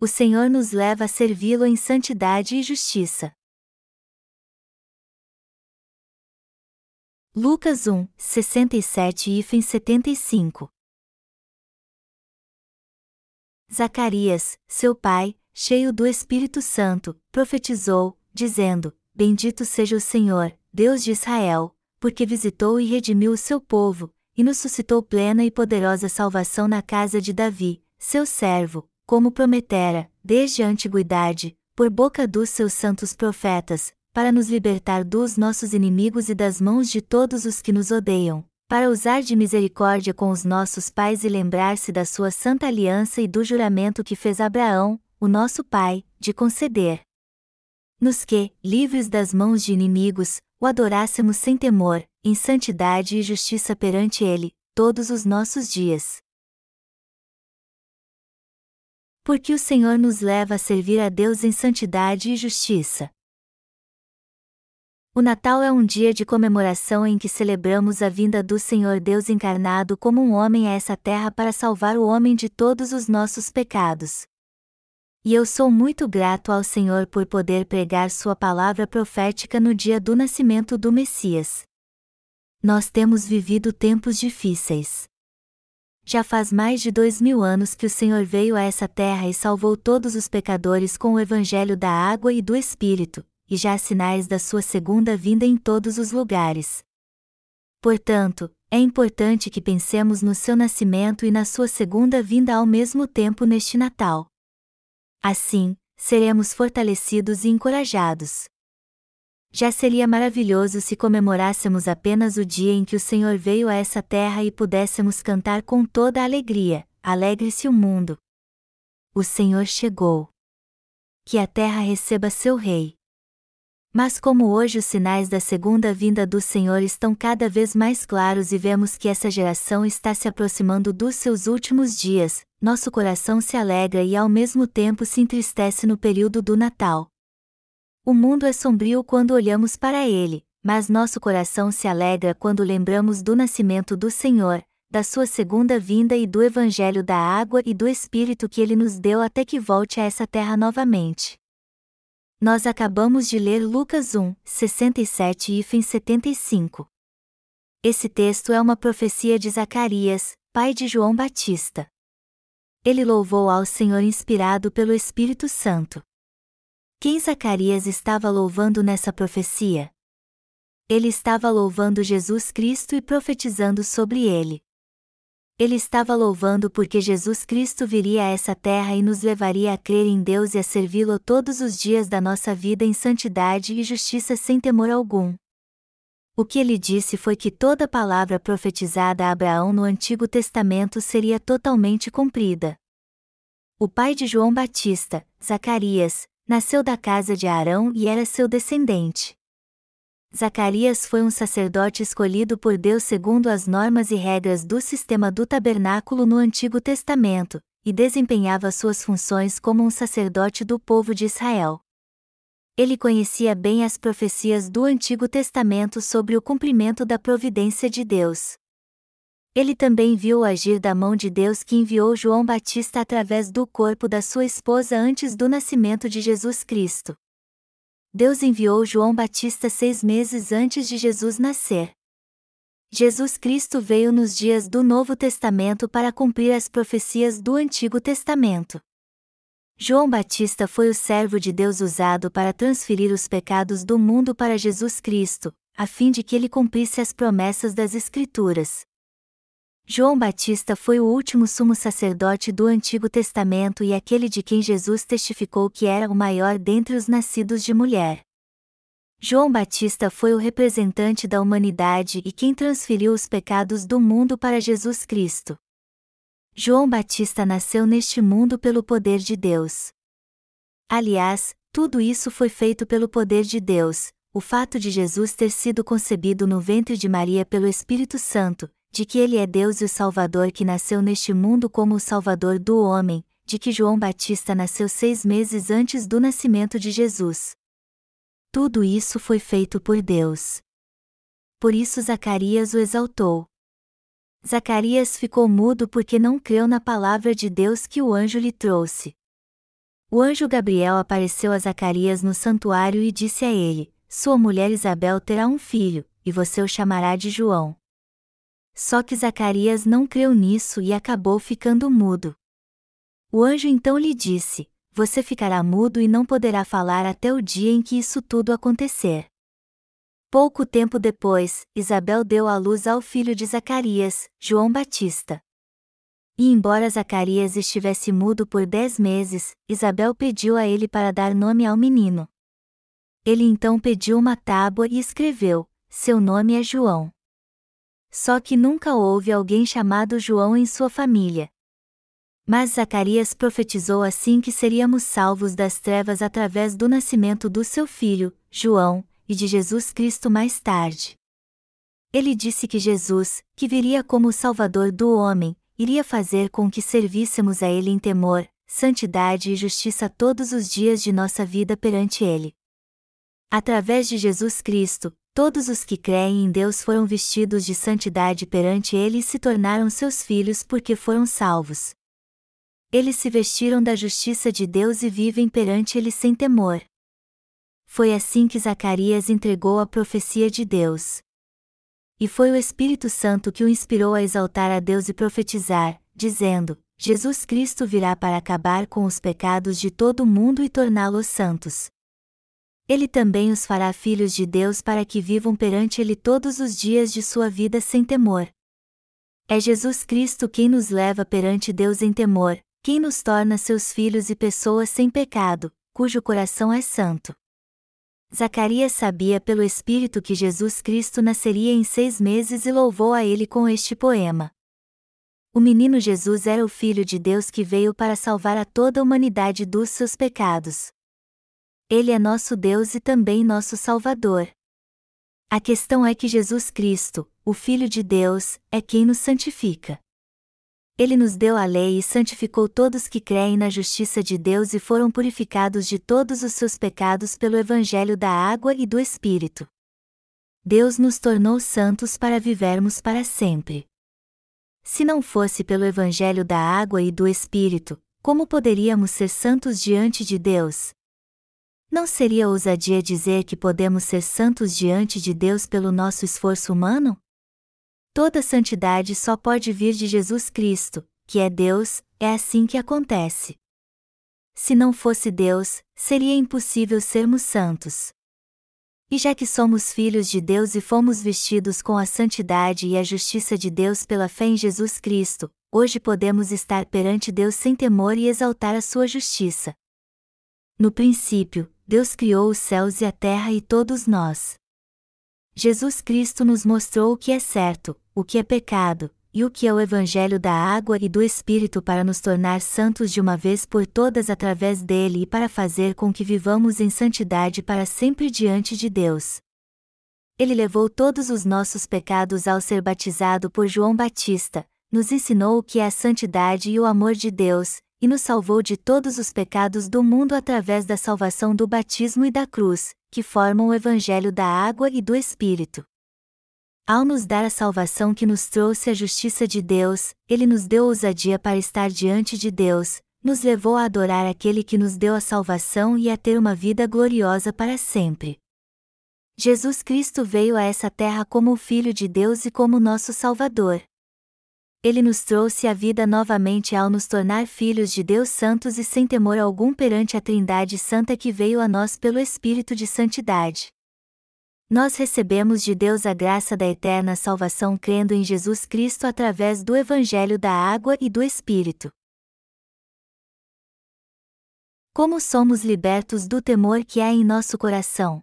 o Senhor nos leva a servi-lo em santidade e justiça. Lucas 1, 67 e 75 Zacarias, seu pai, cheio do Espírito Santo, profetizou, dizendo: Bendito seja o Senhor, Deus de Israel, porque visitou e redimiu o seu povo, e nos suscitou plena e poderosa salvação na casa de Davi, seu servo, como prometera, desde a antiguidade, por boca dos seus santos profetas, para nos libertar dos nossos inimigos e das mãos de todos os que nos odeiam, para usar de misericórdia com os nossos pais e lembrar-se da sua santa aliança e do juramento que fez Abraão, o nosso pai, de conceder. Nos que, livres das mãos de inimigos, o adorássemos sem temor, em santidade e justiça perante Ele, todos os nossos dias. Porque o Senhor nos leva a servir a Deus em santidade e justiça. O Natal é um dia de comemoração em que celebramos a vinda do Senhor Deus encarnado como um homem a essa terra para salvar o homem de todos os nossos pecados. E eu sou muito grato ao Senhor por poder pregar Sua palavra profética no dia do nascimento do Messias. Nós temos vivido tempos difíceis. Já faz mais de dois mil anos que o Senhor veio a essa terra e salvou todos os pecadores com o Evangelho da água e do Espírito, e já há sinais da sua segunda vinda em todos os lugares. Portanto, é importante que pensemos no seu nascimento e na sua segunda vinda ao mesmo tempo neste Natal. Assim, seremos fortalecidos e encorajados. Já seria maravilhoso se comemorássemos apenas o dia em que o Senhor veio a essa terra e pudéssemos cantar com toda a alegria: Alegre-se o mundo! O Senhor chegou. Que a terra receba seu Rei. Mas como hoje os sinais da segunda vinda do Senhor estão cada vez mais claros e vemos que essa geração está se aproximando dos seus últimos dias, nosso coração se alegra e ao mesmo tempo se entristece no período do Natal. O mundo é sombrio quando olhamos para ele, mas nosso coração se alegra quando lembramos do nascimento do Senhor, da sua segunda vinda e do Evangelho da água e do Espírito que ele nos deu até que volte a essa terra novamente. Nós acabamos de ler Lucas 1, 67 e 75. Esse texto é uma profecia de Zacarias, pai de João Batista. Ele louvou ao Senhor inspirado pelo Espírito Santo. Quem Zacarias estava louvando nessa profecia? Ele estava louvando Jesus Cristo e profetizando sobre ele. Ele estava louvando porque Jesus Cristo viria a essa terra e nos levaria a crer em Deus e a servi-lo todos os dias da nossa vida em santidade e justiça sem temor algum. O que ele disse foi que toda palavra profetizada a Abraão no Antigo Testamento seria totalmente cumprida. O pai de João Batista, Zacarias, nasceu da casa de Arão e era seu descendente. Zacarias foi um sacerdote escolhido por Deus segundo as normas e regras do sistema do tabernáculo no Antigo Testamento, e desempenhava suas funções como um sacerdote do povo de Israel. Ele conhecia bem as profecias do Antigo Testamento sobre o cumprimento da providência de Deus. Ele também viu o agir da mão de Deus que enviou João Batista através do corpo da sua esposa antes do nascimento de Jesus Cristo. Deus enviou João Batista seis meses antes de Jesus nascer. Jesus Cristo veio nos dias do Novo Testamento para cumprir as profecias do Antigo Testamento. João Batista foi o servo de Deus usado para transferir os pecados do mundo para Jesus Cristo, a fim de que ele cumprisse as promessas das Escrituras. João Batista foi o último sumo sacerdote do Antigo Testamento e aquele de quem Jesus testificou que era o maior dentre os nascidos de mulher. João Batista foi o representante da humanidade e quem transferiu os pecados do mundo para Jesus Cristo. João Batista nasceu neste mundo pelo poder de Deus. Aliás, tudo isso foi feito pelo poder de Deus, o fato de Jesus ter sido concebido no ventre de Maria pelo Espírito Santo, de que ele é Deus e o Salvador que nasceu neste mundo como o Salvador do homem, de que João Batista nasceu seis meses antes do nascimento de Jesus. Tudo isso foi feito por Deus. Por isso Zacarias o exaltou. Zacarias ficou mudo porque não creu na palavra de Deus que o anjo lhe trouxe. O anjo Gabriel apareceu a Zacarias no santuário e disse a ele: Sua mulher Isabel terá um filho, e você o chamará de João. Só que Zacarias não creu nisso e acabou ficando mudo. O anjo então lhe disse: Você ficará mudo e não poderá falar até o dia em que isso tudo acontecer. Pouco tempo depois, Isabel deu à luz ao filho de Zacarias, João Batista. E embora Zacarias estivesse mudo por dez meses, Isabel pediu a ele para dar nome ao menino. Ele então pediu uma tábua e escreveu: Seu nome é João. Só que nunca houve alguém chamado João em sua família. Mas Zacarias profetizou assim que seríamos salvos das trevas através do nascimento do seu filho, João, e de Jesus Cristo mais tarde. Ele disse que Jesus, que viria como o Salvador do homem, iria fazer com que servíssemos a Ele em temor, santidade e justiça todos os dias de nossa vida perante Ele. Através de Jesus Cristo, todos os que creem em Deus foram vestidos de santidade perante Ele e se tornaram seus filhos porque foram salvos. Eles se vestiram da justiça de Deus e vivem perante Ele sem temor. Foi assim que Zacarias entregou a profecia de Deus. E foi o Espírito Santo que o inspirou a exaltar a Deus e profetizar, dizendo: Jesus Cristo virá para acabar com os pecados de todo o mundo e torná-los santos. Ele também os fará filhos de Deus para que vivam perante Ele todos os dias de sua vida sem temor. É Jesus Cristo quem nos leva perante Deus em temor, quem nos torna seus filhos e pessoas sem pecado, cujo coração é santo. Zacarias sabia pelo Espírito que Jesus Cristo nasceria em seis meses e louvou a ele com este poema. O menino Jesus era o Filho de Deus que veio para salvar a toda a humanidade dos seus pecados. Ele é nosso Deus e também nosso Salvador. A questão é que Jesus Cristo, o Filho de Deus, é quem nos santifica. Ele nos deu a lei e santificou todos que creem na justiça de Deus e foram purificados de todos os seus pecados pelo Evangelho da água e do Espírito. Deus nos tornou santos para vivermos para sempre. Se não fosse pelo Evangelho da água e do Espírito, como poderíamos ser santos diante de Deus? Não seria ousadia dizer que podemos ser santos diante de Deus pelo nosso esforço humano? Toda santidade só pode vir de Jesus Cristo, que é Deus, é assim que acontece. Se não fosse Deus, seria impossível sermos santos. E já que somos filhos de Deus e fomos vestidos com a santidade e a justiça de Deus pela fé em Jesus Cristo, hoje podemos estar perante Deus sem temor e exaltar a sua justiça. No princípio, Deus criou os céus e a terra e todos nós. Jesus Cristo nos mostrou o que é certo, o que é pecado, e o que é o Evangelho da água e do Espírito para nos tornar santos de uma vez por todas através dele e para fazer com que vivamos em santidade para sempre diante de Deus. Ele levou todos os nossos pecados ao ser batizado por João Batista, nos ensinou o que é a santidade e o amor de Deus, e nos salvou de todos os pecados do mundo através da salvação do batismo e da cruz, que formam o Evangelho da água e do Espírito. Ao nos dar a salvação que nos trouxe a justiça de Deus, Ele nos deu ousadia para estar diante de Deus, nos levou a adorar aquele que nos deu a salvação e a ter uma vida gloriosa para sempre. Jesus Cristo veio a essa terra como o Filho de Deus e como nosso Salvador. Ele nos trouxe a vida novamente ao nos tornar filhos de Deus santos e sem temor algum perante a Trindade Santa que veio a nós pelo Espírito de Santidade. Nós recebemos de Deus a graça da eterna salvação crendo em Jesus Cristo através do Evangelho da Água e do Espírito. Como somos libertos do temor que há em nosso coração?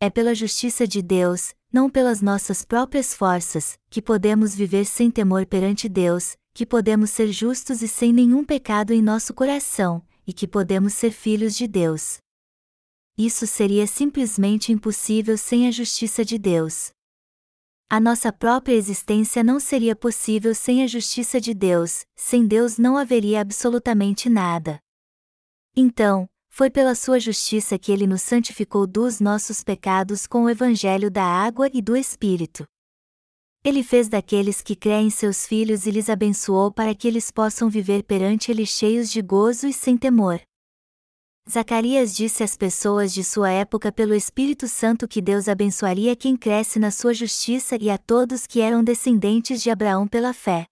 É pela justiça de Deus, não pelas nossas próprias forças, que podemos viver sem temor perante Deus, que podemos ser justos e sem nenhum pecado em nosso coração, e que podemos ser filhos de Deus isso seria simplesmente impossível sem a justiça de Deus. A nossa própria existência não seria possível sem a justiça de Deus, sem Deus não haveria absolutamente nada. Então, foi pela sua justiça que ele nos santificou dos nossos pecados com o evangelho da água e do Espírito. Ele fez daqueles que creem seus filhos e lhes abençoou para que eles possam viver perante ele cheios de gozo e sem temor. Zacarias disse às pessoas de sua época pelo Espírito Santo que Deus abençoaria quem cresce na sua justiça e a todos que eram descendentes de Abraão pela fé.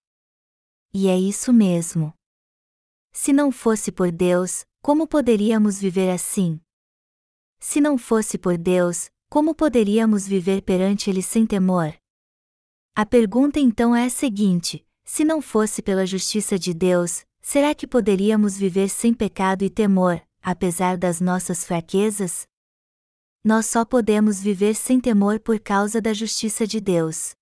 E é isso mesmo. Se não fosse por Deus, como poderíamos viver assim? Se não fosse por Deus, como poderíamos viver perante Ele sem temor? A pergunta então é a seguinte: se não fosse pela justiça de Deus, será que poderíamos viver sem pecado e temor, apesar das nossas fraquezas? Nós só podemos viver sem temor por causa da justiça de Deus.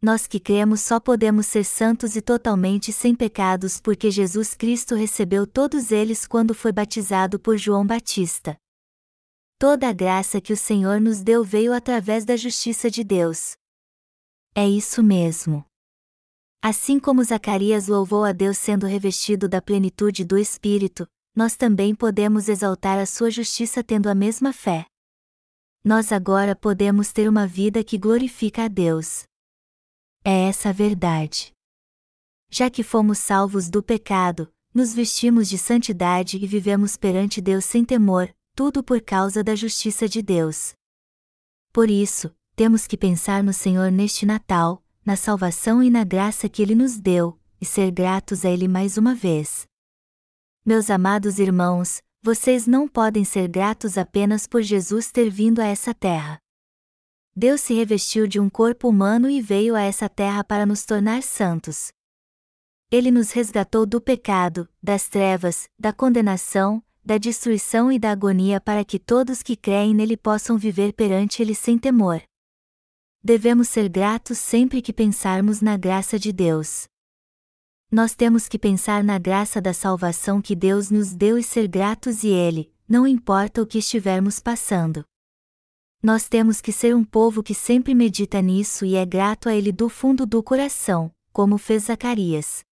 Nós que cremos só podemos ser santos e totalmente sem pecados porque Jesus Cristo recebeu todos eles quando foi batizado por João Batista. Toda a graça que o Senhor nos deu veio através da justiça de Deus. É isso mesmo. Assim como Zacarias louvou a Deus sendo revestido da plenitude do Espírito, nós também podemos exaltar a sua justiça tendo a mesma fé. Nós agora podemos ter uma vida que glorifica a Deus. É essa a verdade. Já que fomos salvos do pecado, nos vestimos de santidade e vivemos perante Deus sem temor, tudo por causa da justiça de Deus. Por isso, temos que pensar no Senhor neste Natal, na salvação e na graça que Ele nos deu, e ser gratos a Ele mais uma vez. Meus amados irmãos, vocês não podem ser gratos apenas por Jesus ter vindo a essa terra. Deus se revestiu de um corpo humano e veio a essa terra para nos tornar santos. Ele nos resgatou do pecado, das trevas, da condenação, da destruição e da agonia para que todos que creem nele possam viver perante ele sem temor. Devemos ser gratos sempre que pensarmos na graça de Deus. Nós temos que pensar na graça da salvação que Deus nos deu e ser gratos e Ele, não importa o que estivermos passando. Nós temos que ser um povo que sempre medita nisso e é grato a Ele do fundo do coração, como fez Zacarias.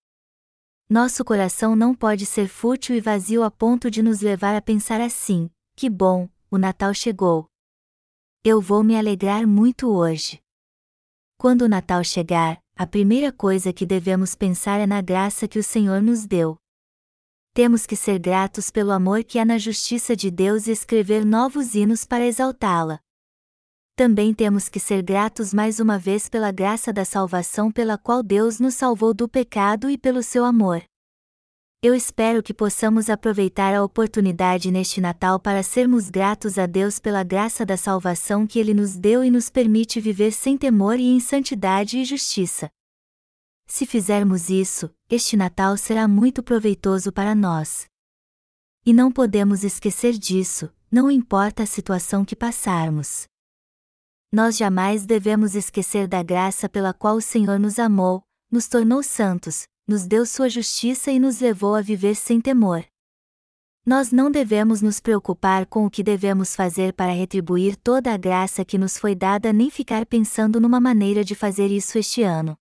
Nosso coração não pode ser fútil e vazio a ponto de nos levar a pensar assim: que bom, o Natal chegou. Eu vou me alegrar muito hoje. Quando o Natal chegar, a primeira coisa que devemos pensar é na graça que o Senhor nos deu. Temos que ser gratos pelo amor que há na justiça de Deus e escrever novos hinos para exaltá-la. Também temos que ser gratos mais uma vez pela graça da salvação pela qual Deus nos salvou do pecado e pelo seu amor. Eu espero que possamos aproveitar a oportunidade neste Natal para sermos gratos a Deus pela graça da salvação que Ele nos deu e nos permite viver sem temor e em santidade e justiça. Se fizermos isso, este Natal será muito proveitoso para nós. E não podemos esquecer disso, não importa a situação que passarmos. Nós jamais devemos esquecer da graça pela qual o Senhor nos amou, nos tornou santos, nos deu sua justiça e nos levou a viver sem temor. Nós não devemos nos preocupar com o que devemos fazer para retribuir toda a graça que nos foi dada nem ficar pensando numa maneira de fazer isso este ano.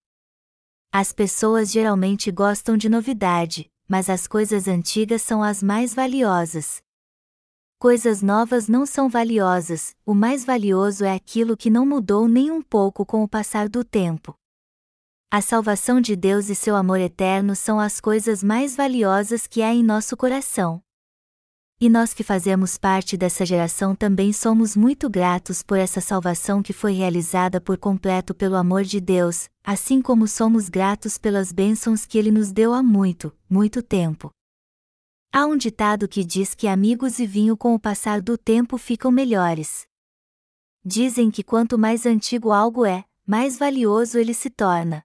As pessoas geralmente gostam de novidade, mas as coisas antigas são as mais valiosas. Coisas novas não são valiosas, o mais valioso é aquilo que não mudou nem um pouco com o passar do tempo. A salvação de Deus e seu amor eterno são as coisas mais valiosas que há em nosso coração. E nós que fazemos parte dessa geração também somos muito gratos por essa salvação que foi realizada por completo pelo amor de Deus, assim como somos gratos pelas bênçãos que Ele nos deu há muito, muito tempo. Há um ditado que diz que amigos e vinho com o passar do tempo ficam melhores. Dizem que quanto mais antigo algo é, mais valioso ele se torna.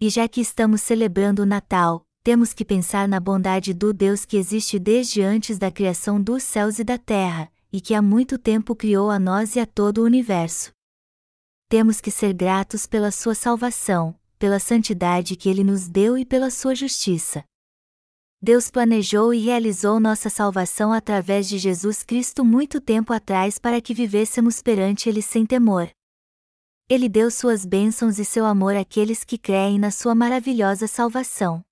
E já que estamos celebrando o Natal, temos que pensar na bondade do Deus que existe desde antes da criação dos céus e da terra, e que há muito tempo criou a nós e a todo o universo. Temos que ser gratos pela sua salvação, pela santidade que ele nos deu e pela sua justiça. Deus planejou e realizou nossa salvação através de Jesus Cristo muito tempo atrás para que vivêssemos perante Ele sem temor. Ele deu suas bênçãos e seu amor àqueles que creem na sua maravilhosa salvação.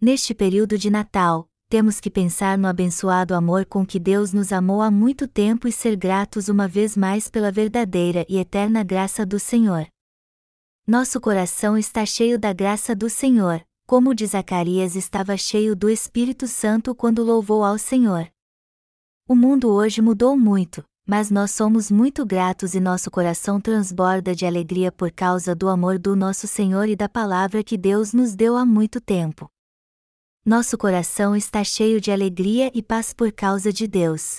Neste período de Natal, temos que pensar no abençoado amor com que Deus nos amou há muito tempo e ser gratos uma vez mais pela verdadeira e eterna graça do Senhor. Nosso coração está cheio da graça do Senhor, como de Zacarias estava cheio do Espírito Santo quando louvou ao Senhor. O mundo hoje mudou muito, mas nós somos muito gratos e nosso coração transborda de alegria por causa do amor do nosso Senhor e da palavra que Deus nos deu há muito tempo. Nosso coração está cheio de alegria e paz por causa de Deus.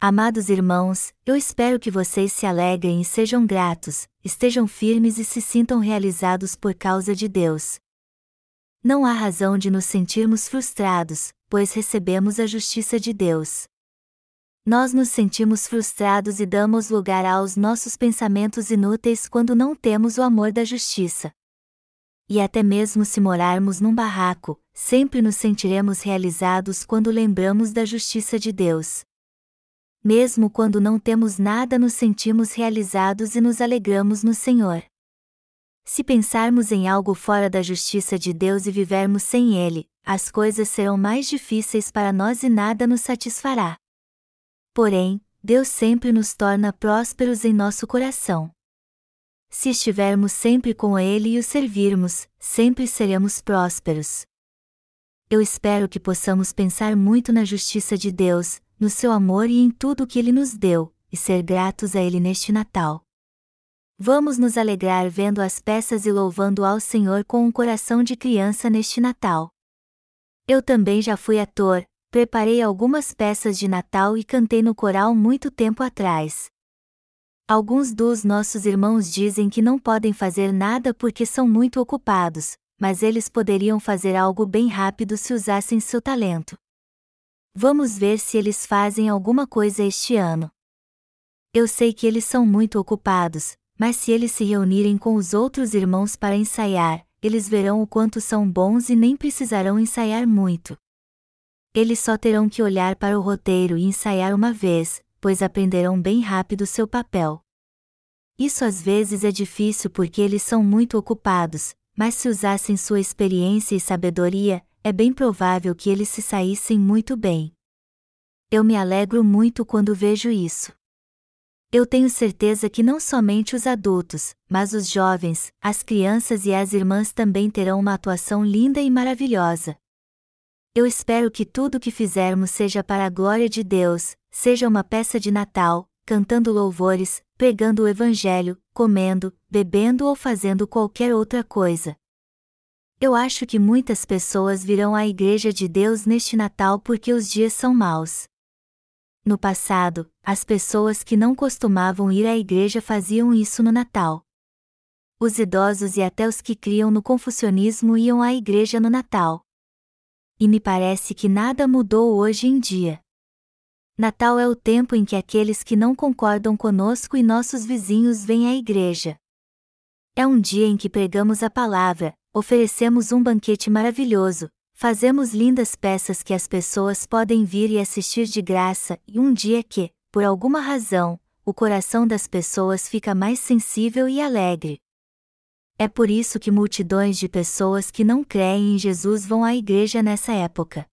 Amados irmãos, eu espero que vocês se alegrem e sejam gratos, estejam firmes e se sintam realizados por causa de Deus. Não há razão de nos sentirmos frustrados, pois recebemos a justiça de Deus. Nós nos sentimos frustrados e damos lugar aos nossos pensamentos inúteis quando não temos o amor da justiça. E até mesmo se morarmos num barraco, sempre nos sentiremos realizados quando lembramos da justiça de Deus. Mesmo quando não temos nada, nos sentimos realizados e nos alegramos no Senhor. Se pensarmos em algo fora da justiça de Deus e vivermos sem Ele, as coisas serão mais difíceis para nós e nada nos satisfará. Porém, Deus sempre nos torna prósperos em nosso coração. Se estivermos sempre com Ele e o servirmos, sempre seremos prósperos. Eu espero que possamos pensar muito na justiça de Deus, no seu amor e em tudo o que Ele nos deu, e ser gratos a Ele neste Natal. Vamos nos alegrar vendo as peças e louvando ao Senhor com um coração de criança neste Natal. Eu também já fui ator, preparei algumas peças de Natal e cantei no coral muito tempo atrás. Alguns dos nossos irmãos dizem que não podem fazer nada porque são muito ocupados, mas eles poderiam fazer algo bem rápido se usassem seu talento. Vamos ver se eles fazem alguma coisa este ano. Eu sei que eles são muito ocupados, mas se eles se reunirem com os outros irmãos para ensaiar, eles verão o quanto são bons e nem precisarão ensaiar muito. Eles só terão que olhar para o roteiro e ensaiar uma vez, pois aprenderão bem rápido seu papel. Isso às vezes é difícil porque eles são muito ocupados, mas se usassem sua experiência e sabedoria, é bem provável que eles se saíssem muito bem. Eu me alegro muito quando vejo isso. Eu tenho certeza que não somente os adultos, mas os jovens, as crianças e as irmãs também terão uma atuação linda e maravilhosa. Eu espero que tudo o que fizermos seja para a glória de Deus, seja uma peça de Natal, cantando louvores, pregando o Evangelho, comendo, bebendo ou fazendo qualquer outra coisa. Eu acho que muitas pessoas virão à Igreja de Deus neste Natal porque os dias são maus. No passado, as pessoas que não costumavam ir à igreja faziam isso no Natal. Os idosos e até os que criam no confucionismo iam à igreja no Natal. E me parece que nada mudou hoje em dia. Natal é o tempo em que aqueles que não concordam conosco e nossos vizinhos vêm à igreja. É um dia em que pregamos a palavra, oferecemos um banquete maravilhoso, fazemos lindas peças que as pessoas podem vir e assistir de graça, e um dia que, por alguma razão, o coração das pessoas fica mais sensível e alegre. É por isso que multidões de pessoas que não creem em Jesus vão à igreja nessa época.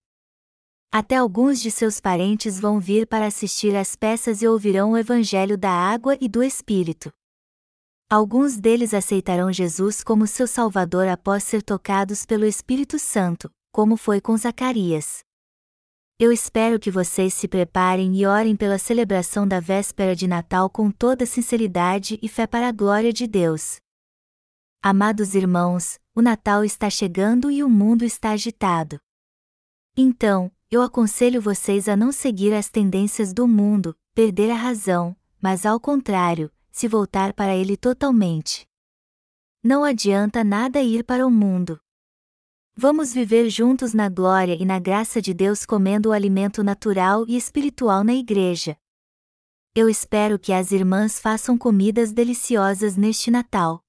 Até alguns de seus parentes vão vir para assistir às peças e ouvirão o Evangelho da água e do Espírito. Alguns deles aceitarão Jesus como seu Salvador após ser tocados pelo Espírito Santo, como foi com Zacarias. Eu espero que vocês se preparem e orem pela celebração da véspera de Natal com toda sinceridade e fé para a glória de Deus. Amados irmãos, o Natal está chegando e o mundo está agitado. Então, eu aconselho vocês a não seguir as tendências do mundo, perder a razão, mas ao contrário, se voltar para ele totalmente. Não adianta nada ir para o mundo. Vamos viver juntos na glória e na graça de Deus comendo o alimento natural e espiritual na igreja. Eu espero que as irmãs façam comidas deliciosas neste Natal.